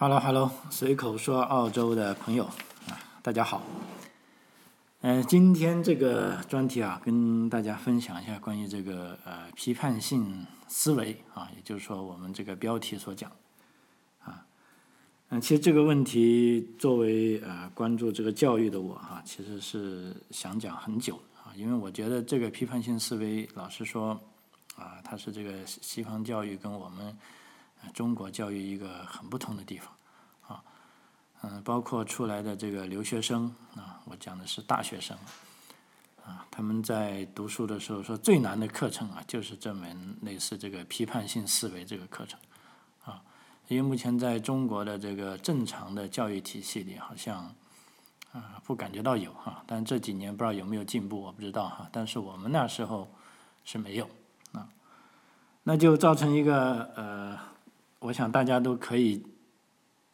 Hello，Hello，随口说澳洲的朋友啊，大家好。嗯，今天这个专题啊，跟大家分享一下关于这个呃批判性思维啊，也就是说我们这个标题所讲啊。嗯，其实这个问题作为呃关注这个教育的我哈，其实是想讲很久啊，因为我觉得这个批判性思维，老实说啊，它是这个西方教育跟我们。中国教育一个很不同的地方，啊，嗯，包括出来的这个留学生啊，我讲的是大学生，啊，他们在读书的时候说最难的课程啊，就是这门类似这个批判性思维这个课程，啊，因为目前在中国的这个正常的教育体系里，好像啊不感觉到有哈，但这几年不知道有没有进步，我不知道哈，但是我们那时候是没有啊，那就造成一个呃。我想大家都可以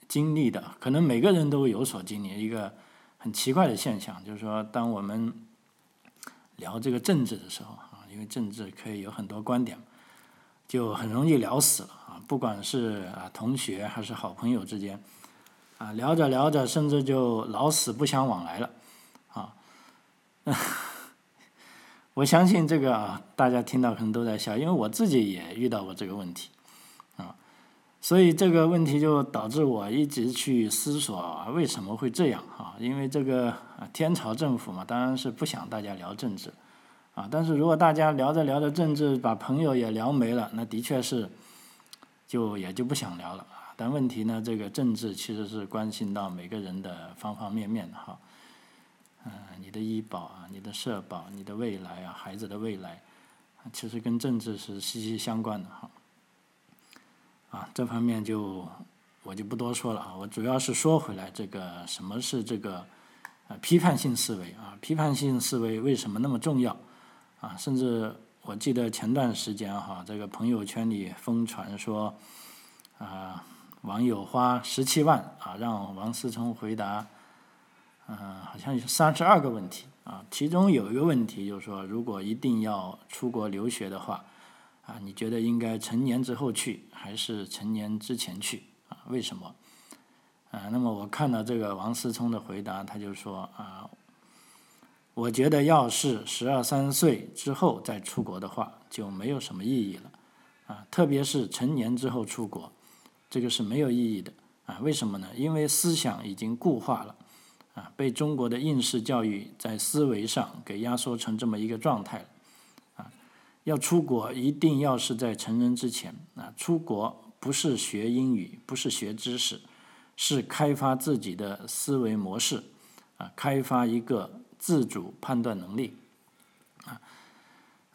经历的，可能每个人都有所经历一个很奇怪的现象，就是说，当我们聊这个政治的时候啊，因为政治可以有很多观点，就很容易聊死了啊。不管是啊同学还是好朋友之间，啊聊着聊着，甚至就老死不相往来了啊。我相信这个啊，大家听到可能都在笑，因为我自己也遇到过这个问题。所以这个问题就导致我一直去思索为什么会这样啊？因为这个天朝政府嘛，当然是不想大家聊政治，啊，但是如果大家聊着聊着政治，把朋友也聊没了，那的确是就也就不想聊了。但问题呢，这个政治其实是关心到每个人的方方面面的哈，嗯，你的医保啊，你的社保，你的未来啊，孩子的未来，其实跟政治是息息相关的哈。啊，这方面就我就不多说了啊。我主要是说回来，这个什么是这个呃批判性思维啊？批判性思维为什么那么重要啊？甚至我记得前段时间哈，这个朋友圈里疯传说啊，网友花十七万啊，让王思聪回答，嗯，好像有三十二个问题啊，其中有一个问题就是说，如果一定要出国留学的话。啊，你觉得应该成年之后去，还是成年之前去？啊，为什么？啊，那么我看到这个王思聪的回答，他就说啊，我觉得要是十二三岁之后再出国的话，就没有什么意义了。啊，特别是成年之后出国，这个是没有意义的。啊，为什么呢？因为思想已经固化了，啊，被中国的应试教育在思维上给压缩成这么一个状态了。要出国，一定要是在成人之前啊！出国不是学英语，不是学知识，是开发自己的思维模式啊，开发一个自主判断能力啊。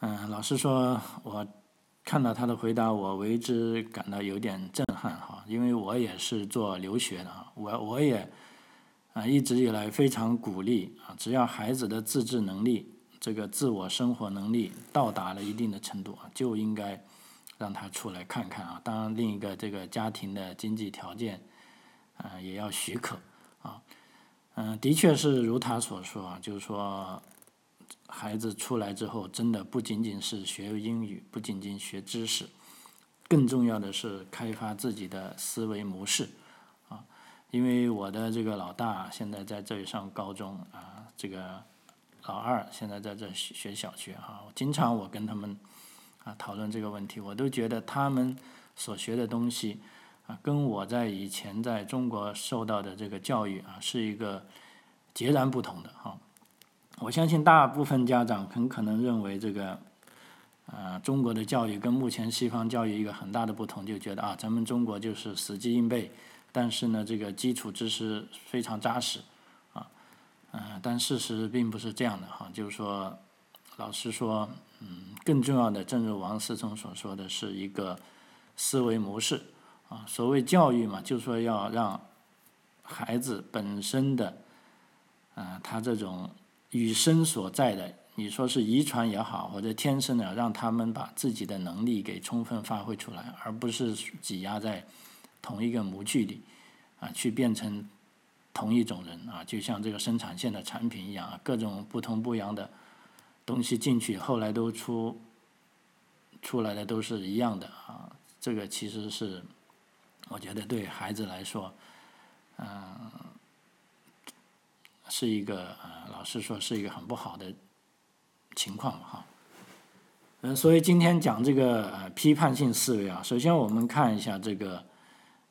嗯，老实说，我看到他的回答，我为之感到有点震撼哈，因为我也是做留学的，我我也啊一直以来非常鼓励啊，只要孩子的自制能力。这个自我生活能力到达了一定的程度啊，就应该让他出来看看啊。当然，另一个这个家庭的经济条件啊也要许可啊。嗯，的确是如他所说啊，就是说孩子出来之后，真的不仅仅是学英语，不仅仅学知识，更重要的是开发自己的思维模式啊。因为我的这个老大现在在这里上高中啊，这个。老二现在在这学小学啊，经常我跟他们啊讨论这个问题，我都觉得他们所学的东西啊，跟我在以前在中国受到的这个教育啊，是一个截然不同的哈。我相信大部分家长很可能认为这个啊，中国的教育跟目前西方教育一个很大的不同，就觉得啊，咱们中国就是死记硬背，但是呢，这个基础知识非常扎实。嗯，但事实并不是这样的哈，就是说，老实说，嗯，更重要的，正如王思聪所说的是一个思维模式啊。所谓教育嘛，就是说要让孩子本身的啊，他这种与生所在的，你说是遗传也好，或者天生的，让他们把自己的能力给充分发挥出来，而不是挤压在同一个模具里啊，去变成。同一种人啊，就像这个生产线的产品一样啊，各种不同不一样的东西进去，后来都出出来的都是一样的啊。这个其实是我觉得对孩子来说，嗯，是一个呃，老实说是一个很不好的情况哈。嗯，所以今天讲这个呃批判性思维啊，首先我们看一下这个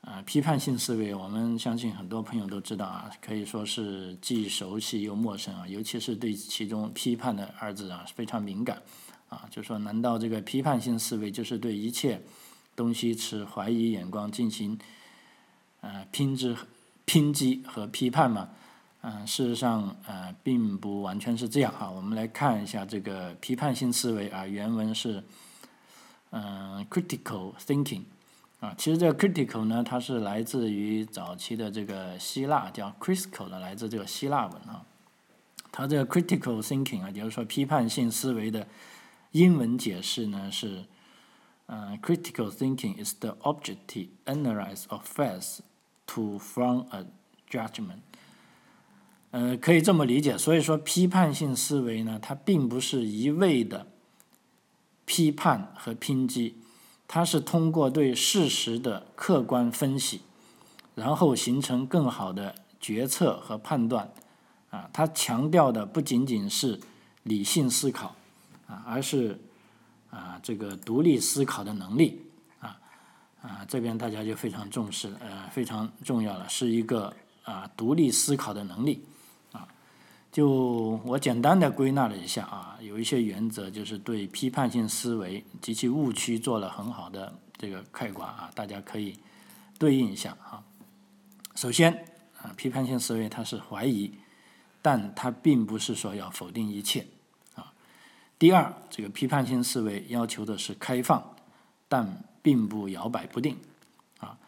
呃批判性思维，我们相信很多朋友都知道啊，可以说是既熟悉又陌生啊，尤其是对其中批判的二字啊非常敏感啊，就说难道这个批判性思维就是对一切东西持怀疑眼光进行呃拼之拼击和批判吗？嗯，事实上，呃，并不完全是这样哈。我们来看一下这个批判性思维啊，原文是，嗯，critical thinking，啊，其实这个 critical 呢，它是来自于早期的这个希腊叫 critical 的，来自这个希腊文啊。它这个 critical thinking 啊，也就是说批判性思维的英文解释呢是，嗯，critical thinking is the objective analysis of facts to form a judgment。呃，可以这么理解。所以说，批判性思维呢，它并不是一味的批判和抨击，它是通过对事实的客观分析，然后形成更好的决策和判断。啊，它强调的不仅仅是理性思考，啊，而是啊这个独立思考的能力。啊啊，这边大家就非常重视，呃，非常重要了，是一个啊独立思考的能力。就我简单的归纳了一下啊，有一些原则就是对批判性思维及其误区做了很好的这个概括啊，大家可以对应一下啊。首先啊，批判性思维它是怀疑，但它并不是说要否定一切啊。第二，这个批判性思维要求的是开放，但并不摇摆不定啊。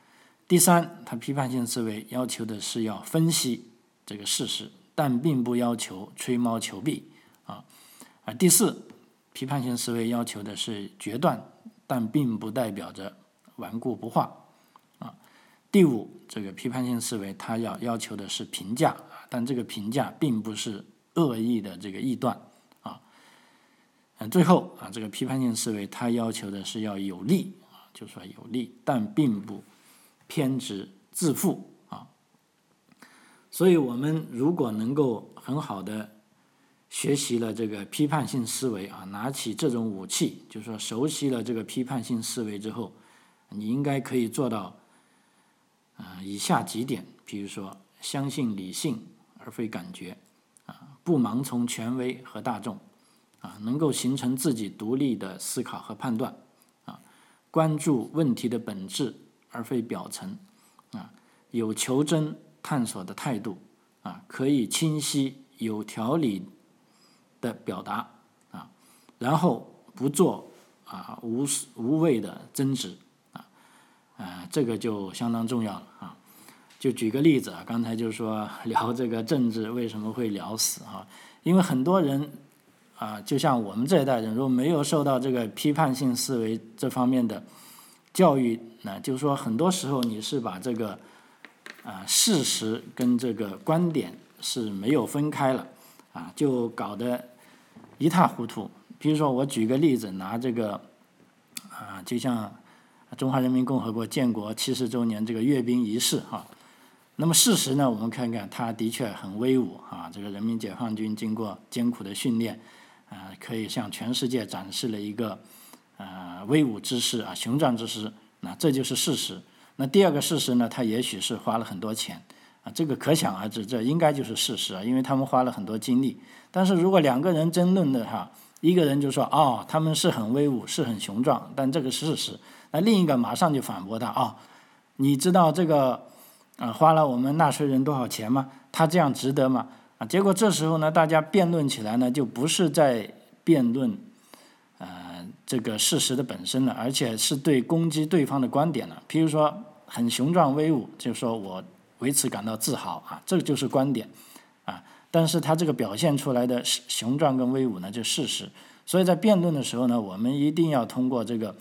第三，它批判性思维要求的是要分析这个事实。但并不要求吹毛求疵，啊，啊，第四，批判性思维要求的是决断，但并不代表着顽固不化，啊，第五，这个批判性思维它要要求的是评价，但这个评价并不是恶意的这个臆断，啊，嗯，最后啊，这个批判性思维它要求的是要有利，啊，就说有利，但并不偏执自负。所以，我们如果能够很好的学习了这个批判性思维啊，拿起这种武器，就是说熟悉了这个批判性思维之后，你应该可以做到啊以下几点：，比如说，相信理性而非感觉，啊，不盲从权威和大众，啊，能够形成自己独立的思考和判断，啊，关注问题的本质而非表层，啊，有求真。探索的态度啊，可以清晰有条理的表达啊，然后不做啊无无谓的争执啊，啊，这个就相当重要了啊。就举个例子啊，刚才就是说聊这个政治为什么会聊死啊？因为很多人啊，就像我们这一代人，如果没有受到这个批判性思维这方面的教育，那就是说很多时候你是把这个。啊，事实跟这个观点是没有分开了，啊，就搞得一塌糊涂。比如说，我举个例子，拿这个啊，就像中华人民共和国建国七十周年这个阅兵仪式哈。那么事实呢，我们看看，它的确很威武啊。这个人民解放军经过艰苦的训练，啊，可以向全世界展示了一个啊威武之势啊，雄壮之势。那这就是事实。那第二个事实呢？他也许是花了很多钱，啊，这个可想而知，这应该就是事实啊，因为他们花了很多精力。但是如果两个人争论的哈，一个人就说哦，他们是很威武，是很雄壮，但这个是事实。那另一个马上就反驳他啊，你知道这个啊花了我们纳税人多少钱吗？他这样值得吗？啊，结果这时候呢，大家辩论起来呢，就不是在辩论。这个事实的本身了，而且是对攻击对方的观点了。譬如说，很雄壮威武，就说我为此感到自豪啊，这就是观点啊。但是他这个表现出来的雄壮跟威武呢，就事实。所以在辩论的时候呢，我们一定要通过这个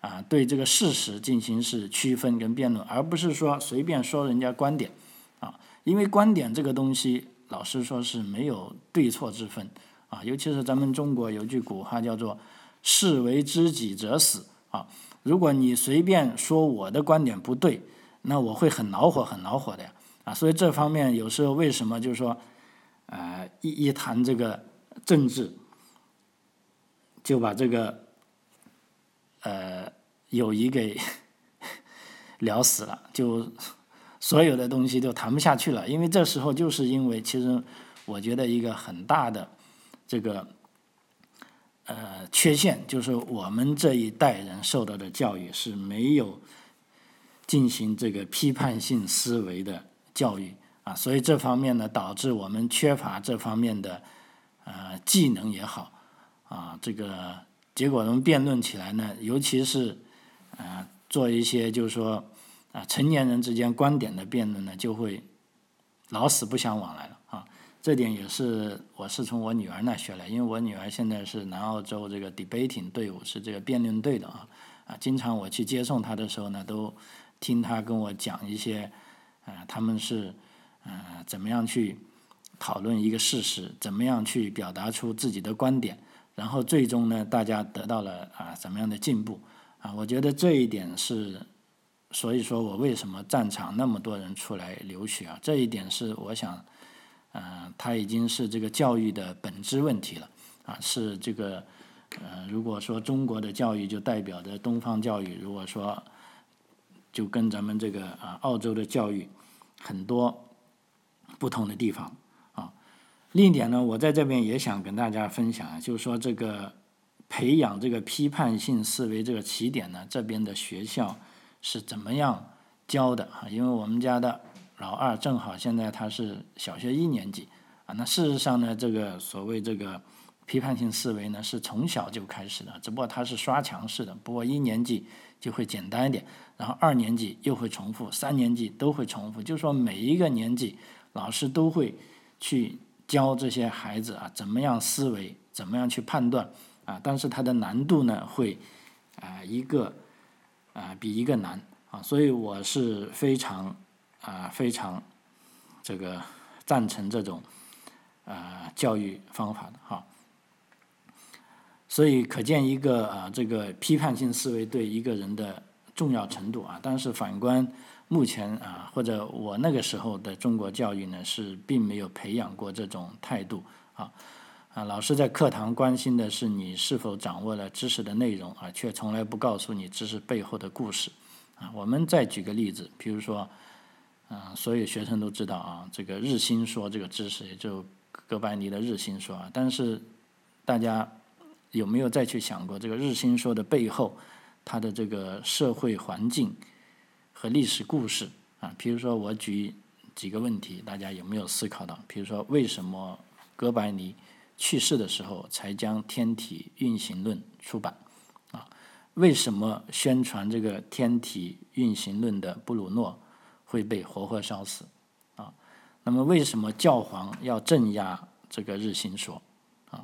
啊，对这个事实进行是区分跟辩论，而不是说随便说人家观点啊。因为观点这个东西，老实说是没有对错之分啊。尤其是咱们中国有句古话叫做。士为知己者死啊！如果你随便说我的观点不对那我会很恼火，很恼火的呀，啊，所以这方面有时候为什么就是说，呃，一一谈这个政治，就把这个呃友谊给 聊死了，就所有的东西都谈不下去了，因为这时候就是因为其实我觉得一个很大的这个。呃，缺陷就是我们这一代人受到的教育是没有进行这个批判性思维的教育啊，所以这方面呢，导致我们缺乏这方面的呃技能也好啊，这个结果我们辩论起来呢，尤其是啊做一些就是说啊成年人之间观点的辩论呢，就会老死不相往来了。这点也是我是从我女儿那学来，因为我女儿现在是南澳洲这个 debating 队伍，是这个辩论队的啊啊，经常我去接送她的时候呢，都听她跟我讲一些，啊，他们是啊怎么样去讨论一个事实，怎么样去表达出自己的观点，然后最终呢，大家得到了啊怎么样的进步啊？我觉得这一点是，所以说我为什么战场那么多人出来留学啊？这一点是我想。呃，它已经是这个教育的本质问题了，啊，是这个，呃，如果说中国的教育就代表着东方教育，如果说就跟咱们这个啊澳洲的教育很多不同的地方啊。另一点呢，我在这边也想跟大家分享，就是说这个培养这个批判性思维这个起点呢，这边的学校是怎么样教的啊？因为我们家的。老二正好现在他是小学一年级啊，那事实上呢，这个所谓这个批判性思维呢是从小就开始的，只不过他是刷墙式的，不过一年级就会简单一点，然后二年级又会重复，三年级都会重复，就是说每一个年级老师都会去教这些孩子啊怎么样思维，怎么样去判断啊，但是它的难度呢会啊一个啊比一个难啊，所以我是非常。啊，非常这个赞成这种啊教育方法的哈，所以可见一个啊这个批判性思维对一个人的重要程度啊。但是反观目前啊，或者我那个时候的中国教育呢，是并没有培养过这种态度啊啊，老师在课堂关心的是你是否掌握了知识的内容啊，却从来不告诉你知识背后的故事啊。我们再举个例子，比如说。啊，所有学生都知道啊，这个日心说这个知识，也就哥白尼的日心说啊。但是大家有没有再去想过，这个日心说的背后，它的这个社会环境和历史故事啊？比如说，我举几个问题，大家有没有思考到？比如说，为什么哥白尼去世的时候才将《天体运行论》出版？啊，为什么宣传这个《天体运行论》的布鲁诺？会被活活烧死，啊，那么为什么教皇要镇压这个日心说，啊？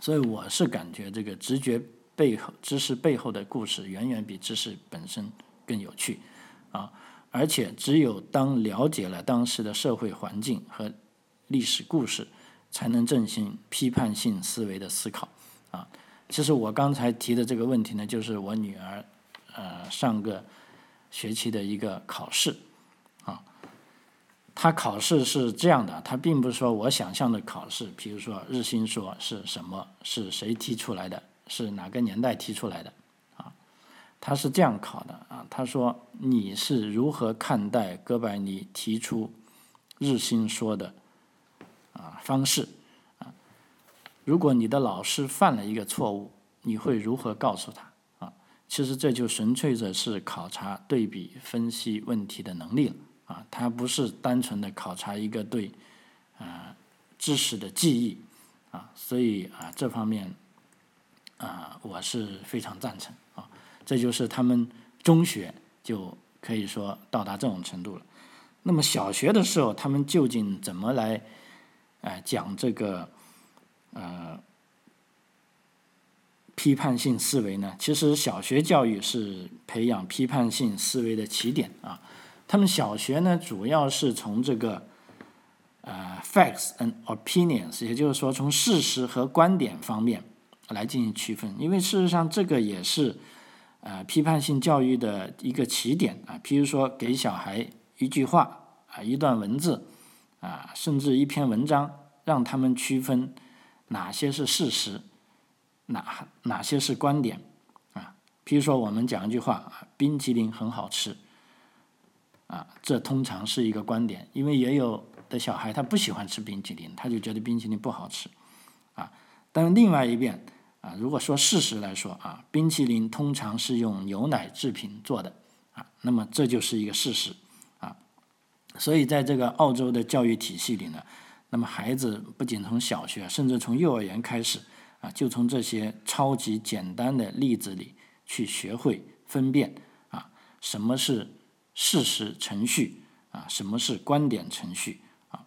所以我是感觉这个直觉背后知识背后的故事远远比知识本身更有趣，啊，而且只有当了解了当时的社会环境和历史故事，才能进行批判性思维的思考，啊，其实我刚才提的这个问题呢，就是我女儿，呃，上个。学期的一个考试，啊，他考试是这样的，他并不是说我想象的考试，比如说日心说是什么，是谁提出来的，是哪个年代提出来的，啊，他是这样考的啊，他说你是如何看待哥白尼提出日心说的啊方式啊？如果你的老师犯了一个错误，你会如何告诉他？其实这就纯粹的是考察对比分析问题的能力了啊，它不是单纯的考察一个对啊知识的记忆啊，所以啊这方面啊我是非常赞成啊，这就是他们中学就可以说到达这种程度了。那么小学的时候，他们究竟怎么来哎讲这个呃？批判性思维呢？其实小学教育是培养批判性思维的起点啊。他们小学呢，主要是从这个呃 facts and opinions，也就是说从事实和观点方面来进行区分。因为事实上，这个也是呃批判性教育的一个起点啊，譬如说给小孩一句话啊，一段文字啊，甚至一篇文章，让他们区分哪些是事实，哪哪些是观点啊。譬如说我们讲一句话啊，冰淇淋很好吃啊，这通常是一个观点，因为也有的小孩他不喜欢吃冰淇淋，他就觉得冰淇淋不好吃啊。但另外一边。啊，如果说事实来说啊，冰淇淋通常是用牛奶制品做的啊，那么这就是一个事实啊。所以在这个澳洲的教育体系里呢，那么孩子不仅从小学，甚至从幼儿园开始啊，就从这些超级简单的例子里去学会分辨啊，什么是事实程序啊，什么是观点程序啊。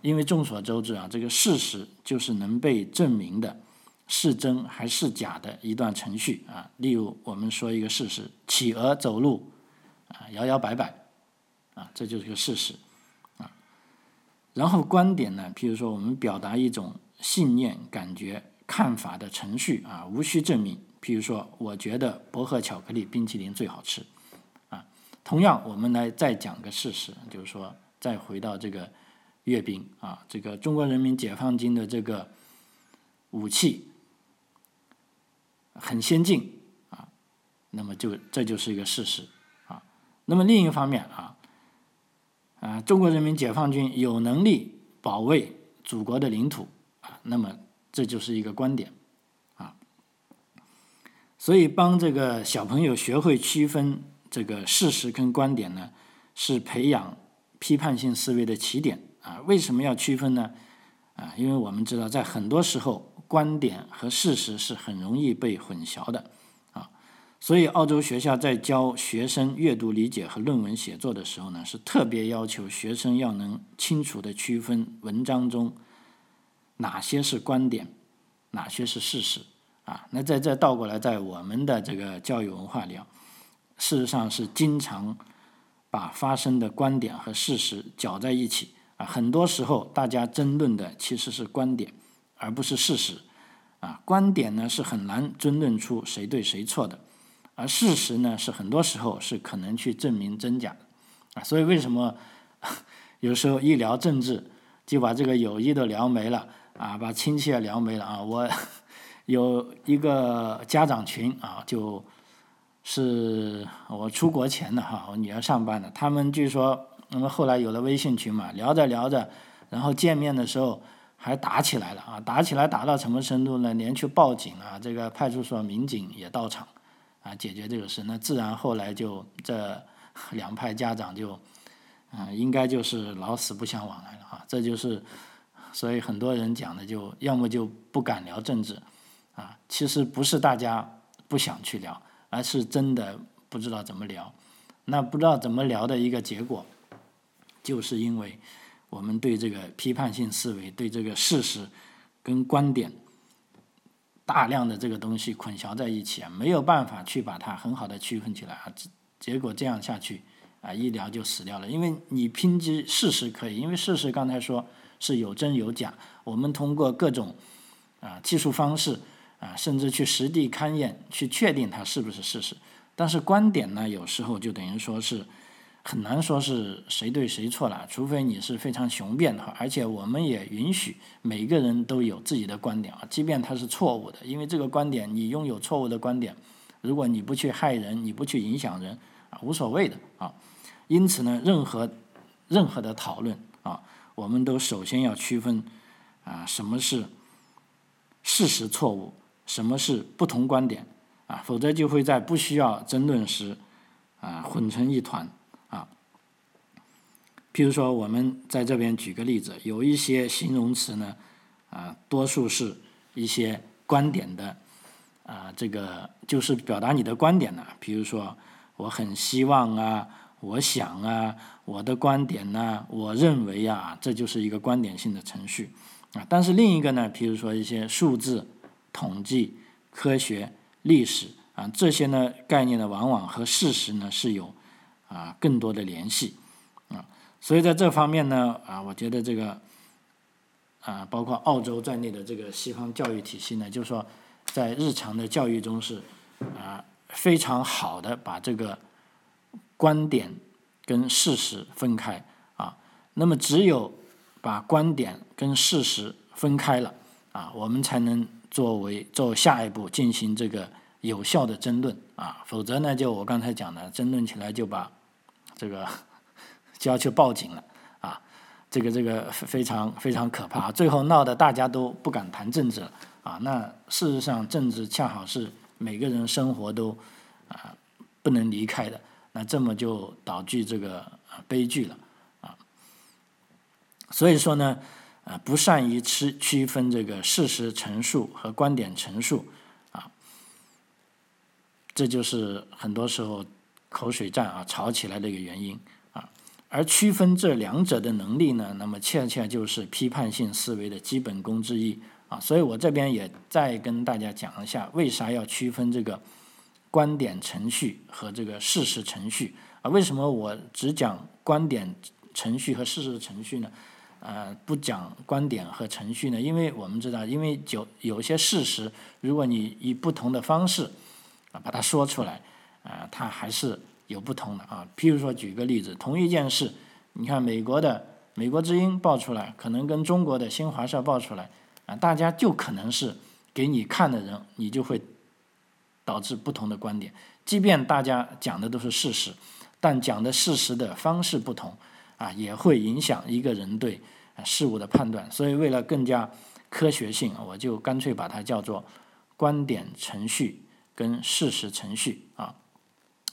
因为众所周知啊，这个事实就是能被证明的。是真还是假的一段程序啊？例如，我们说一个事实：企鹅走路啊，摇摇摆摆啊，这就是个事实啊。然后观点呢，譬如说，我们表达一种信念、感觉、看法的程序啊，无需证明。譬如说，我觉得薄荷巧克力冰淇淋最好吃啊。同样，我们来再讲个事实，就是说，再回到这个阅兵啊，这个中国人民解放军的这个武器。很先进啊，那么就这就是一个事实啊。那么另一方面啊，啊，中国人民解放军有能力保卫祖国的领土啊，那么这就是一个观点啊。所以帮这个小朋友学会区分这个事实跟观点呢，是培养批判性思维的起点啊。为什么要区分呢？啊，因为我们知道在很多时候。观点和事实是很容易被混淆的，啊，所以澳洲学校在教学生阅读理解和论文写作的时候呢，是特别要求学生要能清楚的区分文章中哪些是观点，哪些是事实，啊，那在这倒过来，在我们的这个教育文化里啊，事实上是经常把发生的观点和事实搅在一起，啊，很多时候大家争论的其实是观点。而不是事实，啊，观点呢是很难争论出谁对谁错的，而事实呢是很多时候是可能去证明真假，啊，所以为什么 有时候一聊政治就把这个友谊都聊没了，啊，把亲戚也聊没了啊？我 有一个家长群啊，就是我出国前的哈，我女儿上班的，他们据说，那么后来有了微信群嘛，聊着聊着，然后见面的时候。还打起来了啊！打起来打到什么程度呢？连去报警啊，这个派出所民警也到场，啊，解决这个事。那自然后来就这两派家长就，啊，应该就是老死不相往来了啊。这就是，所以很多人讲的就要么就不敢聊政治，啊，其实不是大家不想去聊，而是真的不知道怎么聊。那不知道怎么聊的一个结果，就是因为。我们对这个批判性思维，对这个事实跟观点大量的这个东西混淆在一起啊，没有办法去把它很好的区分起来啊，结果这样下去啊，一聊就死掉了。因为你拼接事实可以，因为事实刚才说是有真有假，我们通过各种啊技术方式啊，甚至去实地勘验去确定它是不是事实。但是观点呢，有时候就等于说是。很难说是谁对谁错了，除非你是非常雄辩的话，而且我们也允许每个人都有自己的观点啊，即便它是错误的，因为这个观点你拥有错误的观点，如果你不去害人，你不去影响人啊，无所谓的啊。因此呢，任何任何的讨论啊，我们都首先要区分啊，什么是事实错误，什么是不同观点啊，否则就会在不需要争论时啊混成一团。啊譬如说，我们在这边举个例子，有一些形容词呢，啊，多数是一些观点的，啊，这个就是表达你的观点呢。比如说，我很希望啊，我想啊，我的观点呢，我认为啊，这就是一个观点性的程序啊。但是另一个呢，譬如说一些数字、统计、科学、历史啊，这些呢概念呢，往往和事实呢是有啊更多的联系啊。所以在这方面呢，啊，我觉得这个，啊，包括澳洲在内的这个西方教育体系呢，就是说，在日常的教育中是，啊，非常好的把这个观点跟事实分开啊。那么只有把观点跟事实分开了啊，我们才能作为做下一步进行这个有效的争论啊。否则呢，就我刚才讲的，争论起来就把这个 就要去报警了啊。这个这个非常非常可怕，最后闹得大家都不敢谈政治了啊。那事实上，政治恰好是每个人生活都啊不能离开的，那这么就导致这个悲剧了啊。所以说呢，啊不善于区区分这个事实陈述和观点陈述啊，这就是很多时候口水战啊吵起来的一个原因。啊而区分这两者的能力呢，那么恰恰就是批判性思维的基本功之一啊。所以我这边也再跟大家讲一下，为啥要区分这个观点程序和这个事实程序啊？为什么我只讲观点程序和事实程序呢？呃，不讲观点和程序呢？因为我们知道，因为有有些事实，如果你以不同的方式啊把它说出来，啊，它还是。有不同的啊，譬如说举个例子，同一件事，你看美国的《美国之音》报出来，可能跟中国的新华社报出来，啊，大家就可能是给你看的人，你就会导致不同的观点。即便大家讲的都是事实，但讲的事实的方式不同，啊，也会影响一个人对事物的判断。所以为了更加科学性，我就干脆把它叫做观点程序跟事实程序啊。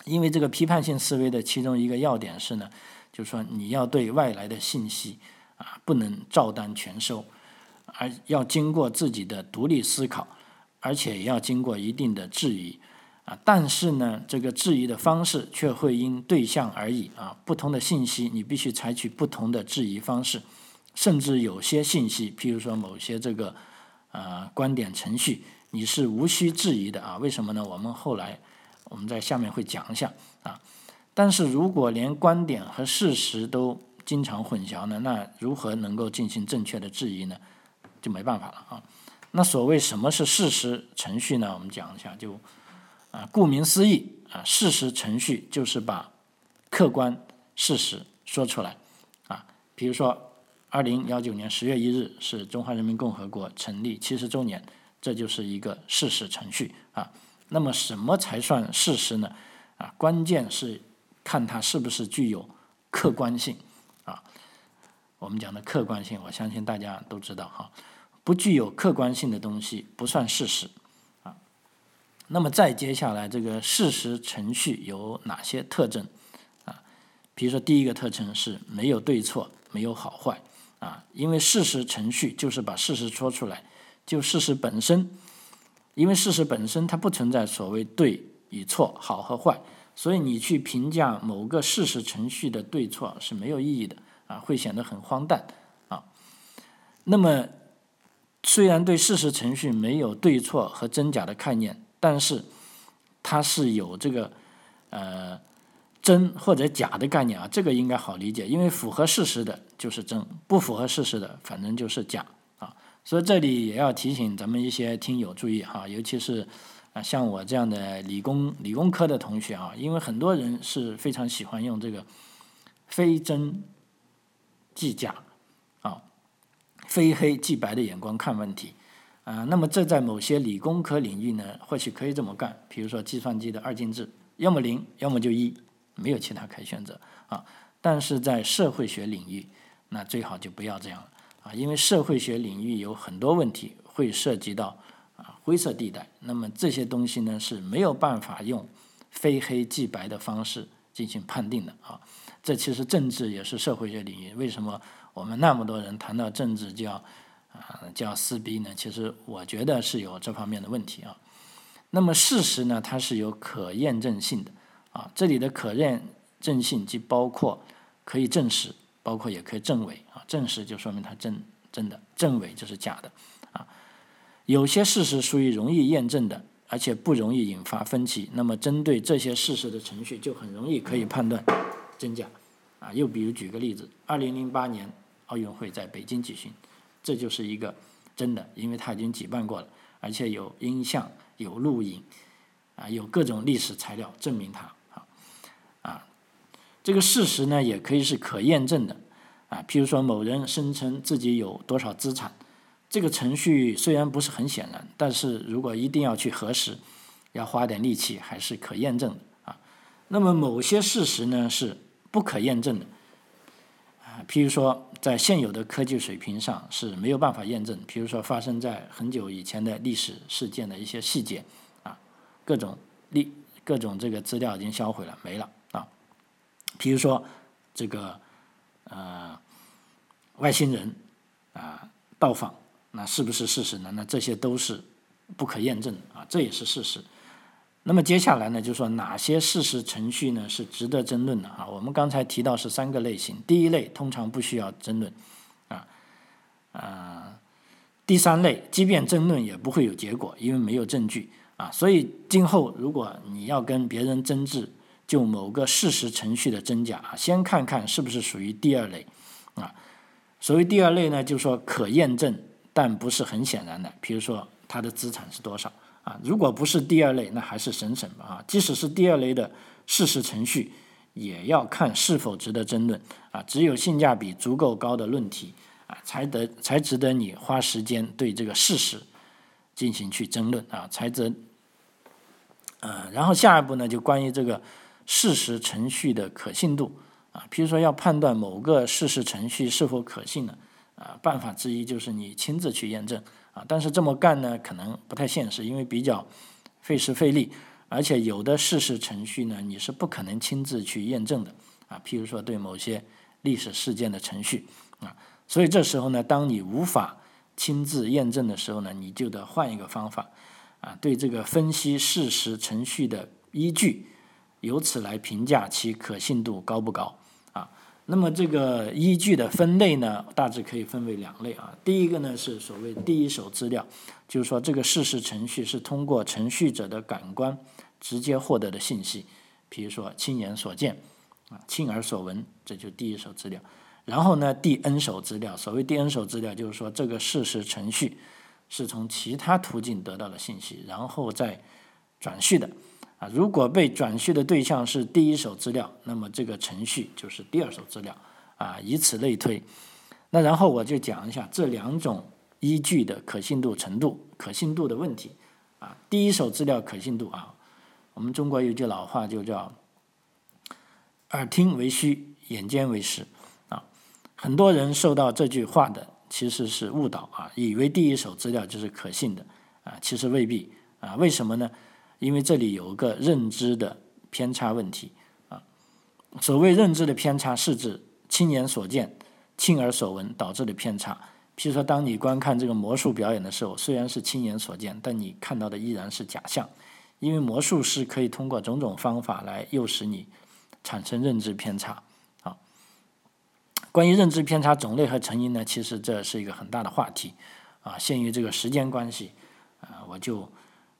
因为这个批判性思维的其中一个要点是呢，就是说你要对外来的信息啊不能照单全收，而要经过自己的独立思考，而且也要经过一定的质疑啊。但是呢，这个质疑的方式却会因对象而异啊。不同的信息你必须采取不同的质疑方式，甚至有些信息，譬如说某些这个呃观点程序，你是无需质疑的啊。为什么呢？我们后来。我们在下面会讲一下啊，但是如果连观点和事实都经常混淆呢，那如何能够进行正确的质疑呢？就没办法了啊。那所谓什么是事实程序呢？我们讲一下，就啊，顾名思义啊，事实程序就是把客观事实说出来啊。比如说，二零幺九年十月一日是中华人民共和国成立七十周年，这就是一个事实程序啊。那么什么才算事实呢？啊，关键是看它是不是具有客观性啊。我们讲的客观性，我相信大家都知道哈。不具有客观性的东西不算事实啊。那么再接下来，这个事实程序有哪些特征啊？比如说，第一个特征是没有对错，没有好坏啊。因为事实程序就是把事实说出来，就事实本身。因为事实本身它不存在所谓对与错、好和坏，所以你去评价某个事实程序的对错是没有意义的啊，会显得很荒诞啊。那么，虽然对事实程序没有对错和真假的概念，但是它是有这个呃真或者假的概念啊，这个应该好理解，因为符合事实的就是真，不符合事实的反正就是假啊。所以这里也要提醒咱们一些听友注意哈，尤其是啊像我这样的理工理工科的同学啊，因为很多人是非常喜欢用这个非真即假、非黑即白的眼光看问题啊。那么这在某些理工科领域呢，或许可以这么干，比如说计算机的二进制，要么零，要么就一，没有其他可以选择啊。但是在社会学领域，那最好就不要这样了。啊，因为社会学领域有很多问题会涉及到啊灰色地带，那么这些东西呢是没有办法用非黑即白的方式进行判定的啊。这其实政治也是社会学领域，为什么我们那么多人谈到政治就要啊就要撕逼呢？其实我觉得是有这方面的问题啊。那么事实呢，它是有可验证性的啊，这里的可验证性既包括可以证实。包括也可以证伪啊，证实就说明它真真的，证伪就是假的啊。有些事实属于容易验证的，而且不容易引发分歧，那么针对这些事实的程序就很容易可以判断真假啊。又比如举个例子，二零零八年奥运会在北京举行，这就是一个真的，因为它已经举办过了，而且有音像、有录影啊，有各种历史材料证明它啊啊，这个事实呢也可以是可验证的啊，譬如说某人声称自己有多少资产，这个程序虽然不是很显然，但是如果一定要去核实，要花点力气还是可验证的啊。那么某些事实呢是不可验证的，譬如说在现有的科技水平上是没有办法验证，譬如说发生在很久以前的历史事件的一些细节。啊各种历各种这个资料已经销毁了，没了啊。比如说这个呃外星人啊到访，那是不是事实呢？那这些都是不可验证的啊，这也是事实。那么接下来呢，就说哪些事实程序呢是值得争论的啊？我们刚才提到是三个类型，第一类通常不需要争论啊啊，第三类即便争论也不会有结果，因为没有证据。啊，所以今后如果你要跟别人争执就某个事实程序的真假啊，先看看是不是属于第二类，啊，所谓第二类呢，就是说可验证但不是很显然的，比如说他的资产是多少，啊，如果不是第二类，那还是省省吧，啊，即使是第二类的事实程序，也要看是否值得争论，啊，只有性价比足够高的论题，啊，才得才值得你花时间对这个事实进行去争论，啊，才值。呃，然后下一步呢，就关于这个事实程序的可信度啊，比如说要判断某个事实程序是否可信呢，啊，办法之一就是你亲自去验证但是这么干呢，可能不太现实，因为比较费时费力，而且有的事实程序呢，你是不可能亲自去验证的啊，譬如说对某些历史事件的程序啊，所以这时候呢，当你无法亲自验证的时候呢，你就得换一个方法。啊，对这个分析事实程序的依据，由此来评价其可信度高不高？那么这个依据的分类呢，大致可以分为两类啊。第一个呢是所谓第一手资料，就是说这个事实程序是通过程序者的感官直接获得的信息，比如说亲眼所见啊、亲耳所闻，这就第一手资料。然后呢，第 N 手资料，所谓第 N 手资料，就是说这个事实程序。是从其他途径得到的信息，然后再转序的啊。如果被转序的对象是第一手资料，那么这个程序就是第二手资料啊，以此类推。那然后我就讲一下这两种依据的可信度程度、可信度的问题啊。第一手资料可信度啊，我们中国有句老话就叫“耳听为虚，眼见为实”啊。很多人受到这句话的。其实是误导啊，以为第一手资料就是可信的啊，其实未必啊。为什么呢？因为这里有个认知的偏差问题啊。所谓认知的偏差，是指亲眼所见、亲耳所闻导致的偏差。譬如说，当你观看这个魔术表演的时候，虽然是亲眼所见，但你看到的依然是假象，因为魔术师可以通过种种方法来诱使你产生认知偏差啊。关于认知偏差种类和成因呢，其实这是一个很大的话题，啊，限于这个时间关系，啊，我就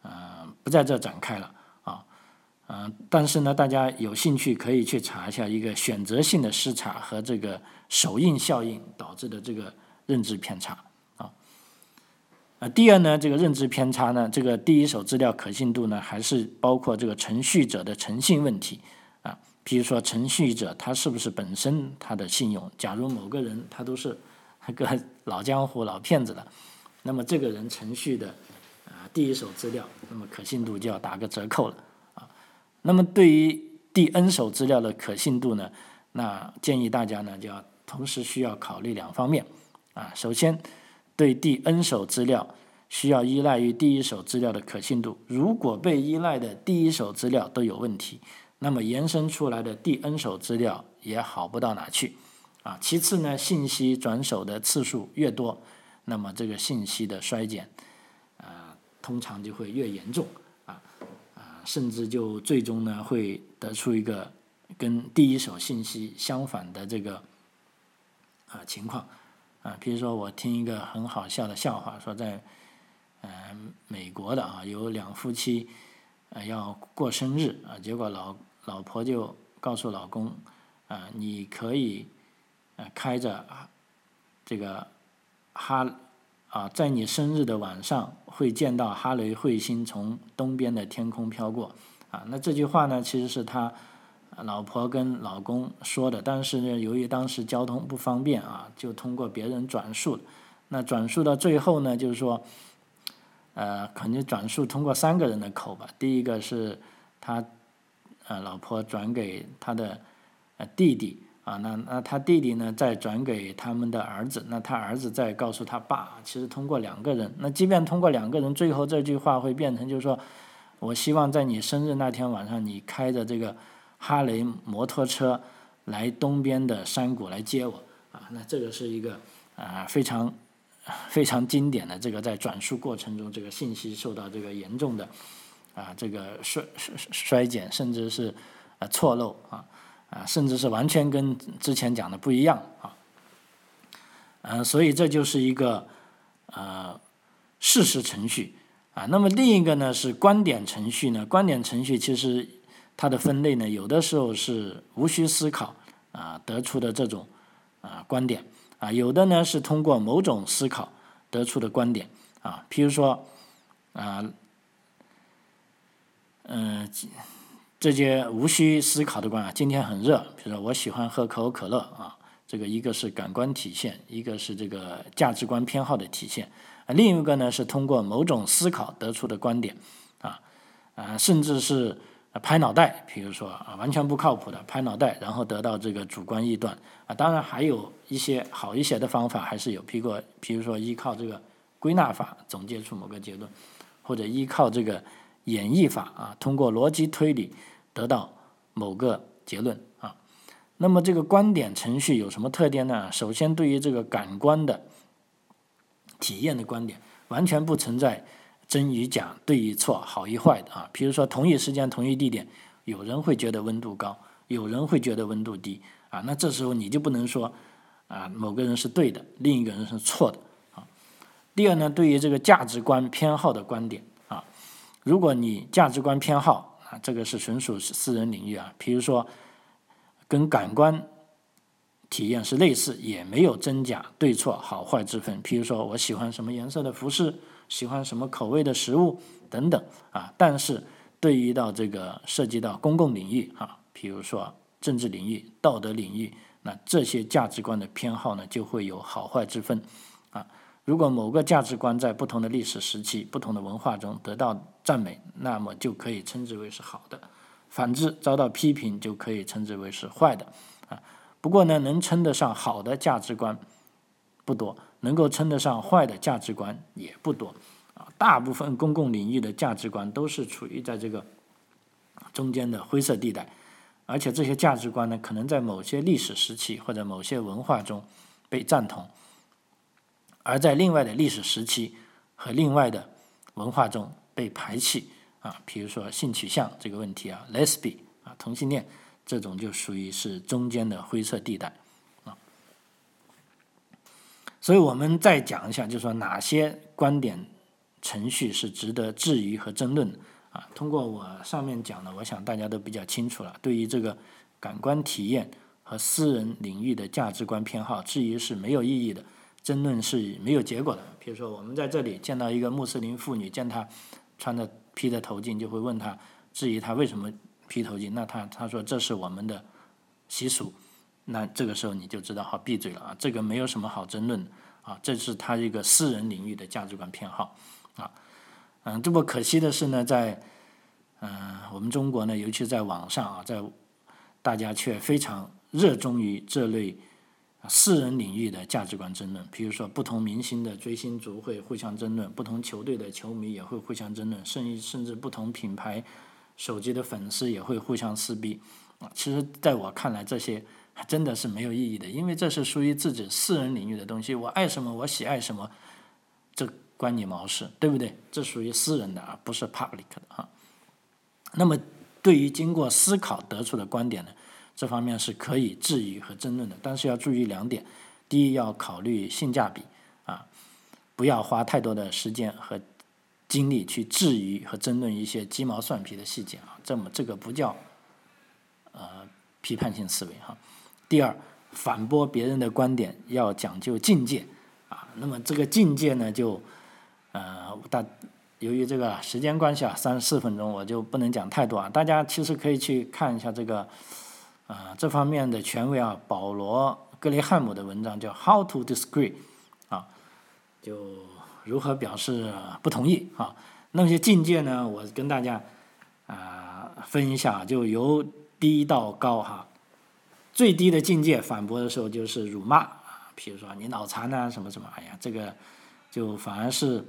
呃不在这展开了，啊，嗯，但是呢，大家有兴趣可以去查一下一个选择性的失察和这个首映效应导致的这个认知偏差，啊，啊，第二呢，这个认知偏差呢，这个第一手资料可信度呢，还是包括这个程序者的诚信问题啊。比如说，程序者他是不是本身他的信用？假如某个人他都是那个老江湖、老骗子了，那么这个人程序的啊第一手资料，那么可信度就要打个折扣了啊。那么对于第 N 手资料的可信度呢，那建议大家呢就要同时需要考虑两方面啊。首先，对第 N 手资料需要依赖于第一手资料的可信度，如果被依赖的第一手资料都有问题。那么延伸出来的第 N 手资料也好不到哪去，啊，其次呢，信息转手的次数越多，那么这个信息的衰减，通常就会越严重，啊，啊，甚至就最终呢会得出一个跟第一手信息相反的这个啊情况，啊，比如说我听一个很好笑的笑话，说在嗯美国的啊有两夫妻啊要过生日啊，结果老老婆就告诉老公：“啊，你可以，啊，开着这个哈啊，在你生日的晚上会见到哈雷彗星从东边的天空飘过，啊，那这句话呢，其实是他老婆跟老公说的，但是呢，由于当时交通不方便啊，就通过别人转述，那转述到最后呢，就是说，呃，肯定转述通过三个人的口吧，第一个是他。呃，老婆转给他的呃弟弟啊，那那他弟弟呢再转给他们的儿子，那他儿子再告诉他爸，其实通过两个人，那即便通过两个人，最后这句话会变成就是说，我希望在你生日那天晚上，你开着这个哈雷摩托车来东边的山谷来接我啊，那这个是一个啊非常非常经典的这个在转述过程中，这个信息受到这个严重的。啊，这个衰衰衰减，甚至是呃错漏啊啊，甚至是完全跟之前讲的不一样啊。嗯，所以这就是一个呃事实程序啊。那么另一个呢是观点程序呢？观点程序其实它的分类呢，有的时候是无需思考啊得出的这种啊观点啊，有的呢是通过某种思考得出的观点啊。譬如说啊。嗯，这些无需思考的观啊，今天很热，比如说我喜欢喝可口可乐啊，这个一个是感官体现，一个是这个价值观偏好的体现，啊，另一个呢是通过某种思考得出的观点，啊啊，甚至是拍脑袋，比如说啊完全不靠谱的拍脑袋，然后得到这个主观臆断啊，当然还有一些好一些的方法还是有，譬如比如说依靠这个归纳法总结出某个结论，或者依靠这个。演绎法啊，通过逻辑推理得到某个结论啊。那么这个观点程序有什么特点呢？首先，对于这个感官的体验的观点，完全不存在真与假、对与错、好与坏的啊。比如说，同一时间、同一地点，有人会觉得温度高，有人会觉得温度低啊。那这时候你就不能说啊，某个人是对的，另一个人是错的啊。第二呢，对于这个价值观偏好的观点。如果你价值观偏好啊，这个是纯属私人领域啊。比如说，跟感官体验是类似，也没有真假对错好坏之分。比如说，我喜欢什么颜色的服饰，喜欢什么口味的食物等等啊。但是对于到这个涉及到公共领域啊，比如说政治领域、道德领域，那这些价值观的偏好呢，就会有好坏之分。如果某个价值观在不同的历史时期、不同的文化中得到赞美，那么就可以称之为是好的；反之，遭到批评就可以称之为是坏的。啊，不过呢，能称得上好的价值观不多，能够称得上坏的价值观也不多。啊，大部分公共领域的价值观都是处于在这个中间的灰色地带，而且这些价值观呢，可能在某些历史时期或者某些文化中被赞同。而在另外的历史时期和另外的文化中被排斥啊，比如说性取向这个问题啊，lesbian 啊，同性恋这种就属于是中间的灰色地带啊。所以我们再讲一下，就是说哪些观点程序是值得质疑和争论的啊？通过我上面讲的，我想大家都比较清楚了。对于这个感官体验和私人领域的价值观偏好，质疑是没有意义的。争论是没有结果的。比如说，我们在这里见到一个穆斯林妇女，见她穿着披着头巾，就会问她，质疑她为什么披头巾。那她她说这是我们的习俗。那这个时候你就知道，好闭嘴了啊，这个没有什么好争论啊，这是他一个私人领域的价值观偏好啊。嗯，这么可惜的是呢，在嗯我们中国呢，尤其在网上啊，在大家却非常热衷于这类。私人领域的价值观争论，比如说不同明星的追星族会互相争论，不同球队的球迷也会互相争论，甚至甚至不同品牌手机的粉丝也会互相撕逼。啊，其实在我看来，这些还真的是没有意义的，因为这是属于自己私人领域的东西，我爱什么，我喜爱什么，这关你毛事，对不对？这属于私人的，啊不是 public 的啊。那么，对于经过思考得出的观点呢？这方面是可以质疑和争论的，但是要注意两点：第一，要考虑性价比，啊，不要花太多的时间和精力去质疑和争论一些鸡毛蒜皮的细节啊，这么这个不叫呃批判性思维哈。第二，反驳别人的观点要讲究境界啊。那么这个境界呢，就呃大由于这个时间关系啊，三十四分钟我就不能讲太多啊。大家其实可以去看一下这个啊这方面的权威啊，保罗格雷汉姆的文章叫《How to Disagree》啊，就如何表示不同意啊。那些境界呢，我跟大家啊分一下，就由低到高哈。最低的境界反驳的时候就是辱骂啊，比如说你脑残啊什么什么，哎呀，这个就反而是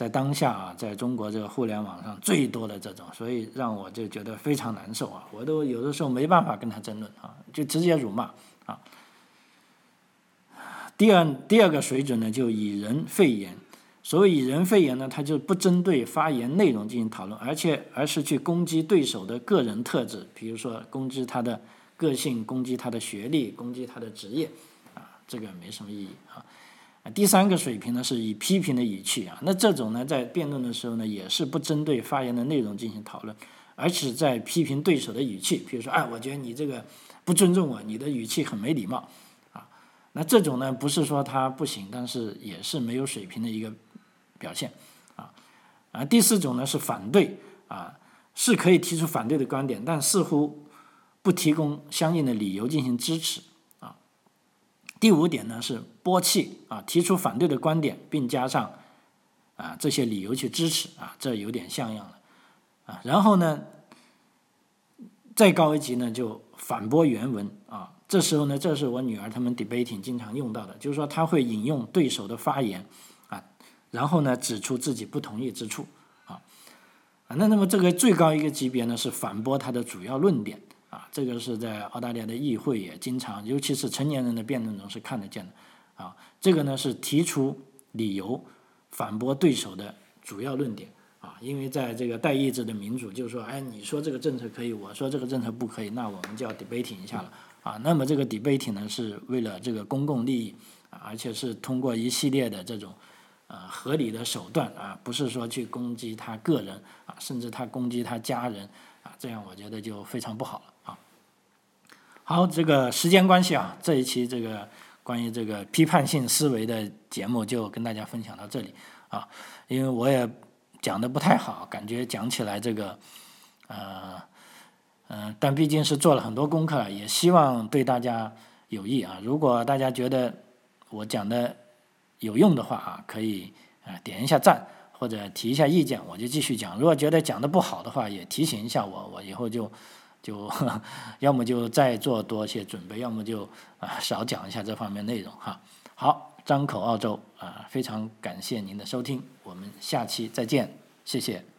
在当下啊，在中国这个互联网上最多的这种，所以让我就觉得非常难受啊，我都有的时候没办法跟他争论啊，就直接辱骂啊。第二第二个水准呢，就以人废言。所谓以人废言呢，他就不针对发言内容进行讨论，而且而是去攻击对手的个人特质，比如说攻击他的。个性攻击他的学历，攻击他的职业，啊，这个没什么意义啊。啊第三个水平呢，是以批评的语气啊，那这种呢，在辩论的时候呢，也是不针对发言的内容进行讨论，而是在批评对手的语气，比如说，哎，我觉得你这个不尊重我，你的语气很没礼貌，啊，那这种呢，不是说他不行，但是也是没有水平的一个表现，啊，啊，第四种呢是反对，啊，是可以提出反对的观点，但似乎。不提供相应的理由进行支持。第五点呢是播气啊，提出反对的观点，并加上啊这些理由去支持啊，这有点像样了啊。然后呢，再高一级呢就反驳原文啊。这时候呢，这是我女儿他们 debating 经常用到的，就是说他会引用对手的发言啊，然后呢指出自己不同意之处啊啊。那那么这个最高一个级别呢是反驳他的主要论点。这个是在澳大利亚的议会也经常，尤其是成年人的辩论中是看得见的。啊，这个呢是提出理由反驳对手的主要论点。啊，因为在这个代议制的民主，就是说，哎，你说这个政策可以，我说这个政策不可以，那我们就要 debating 一下了。啊，那么这个 debating 呢是为了这个公共利益，而且是通过一系列的这种呃合理的手段啊，不是说去攻击他个人啊，甚至他攻击他家人啊，这样我觉得就非常不好了。好，这个时间关系啊，这一期这个关于这个批判性思维的节目就跟大家分享到这里啊，因为我也讲的不太好，感觉讲起来这个，呃，嗯，但毕竟是做了很多功课，也希望对大家有益啊。如果大家觉得我讲的有用的话啊，可以啊点一下赞或者提一下意见，我就继续讲。如果觉得讲的不好的话，也提醒一下我，我以后就。就 要么就再做多些准备，要么就啊少讲一下这方面内容哈。好，张口澳洲啊，非常感谢您的收听，我们下期再见，谢谢。